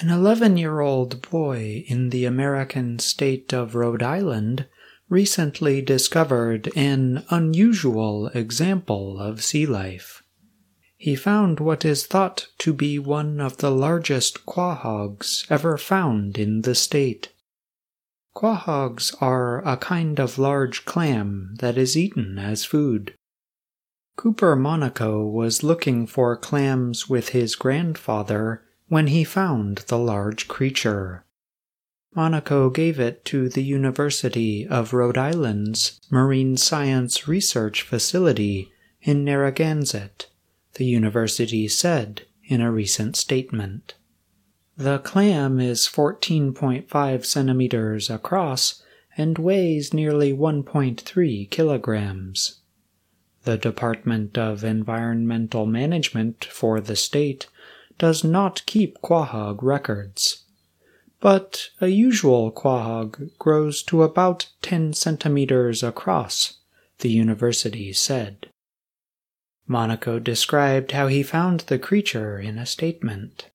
An 11 year old boy in the American state of Rhode Island recently discovered an unusual example of sea life. He found what is thought to be one of the largest quahogs ever found in the state. Quahogs are a kind of large clam that is eaten as food. Cooper Monaco was looking for clams with his grandfather when he found the large creature. Monaco gave it to the University of Rhode Island's Marine Science Research Facility in Narragansett the university said in a recent statement. The clam is 14.5 centimeters across and weighs nearly 1.3 kilograms. The Department of Environmental Management for the state does not keep quahog records. But a usual quahog grows to about 10 centimeters across, the university said. Monaco described how he found the creature in a statement.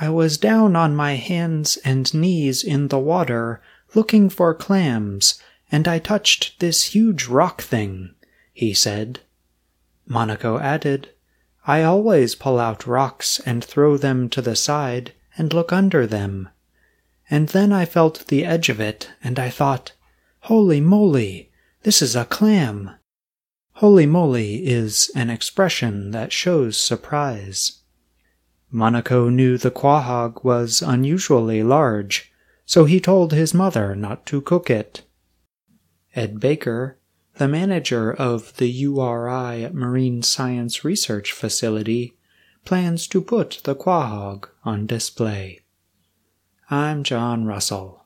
I was down on my hands and knees in the water looking for clams, and I touched this huge rock thing, he said. Monaco added, I always pull out rocks and throw them to the side and look under them. And then I felt the edge of it, and I thought, Holy moly, this is a clam. Holy moly is an expression that shows surprise. Monaco knew the quahog was unusually large, so he told his mother not to cook it. Ed Baker, the manager of the URI Marine Science Research Facility, plans to put the quahog on display. I'm John Russell.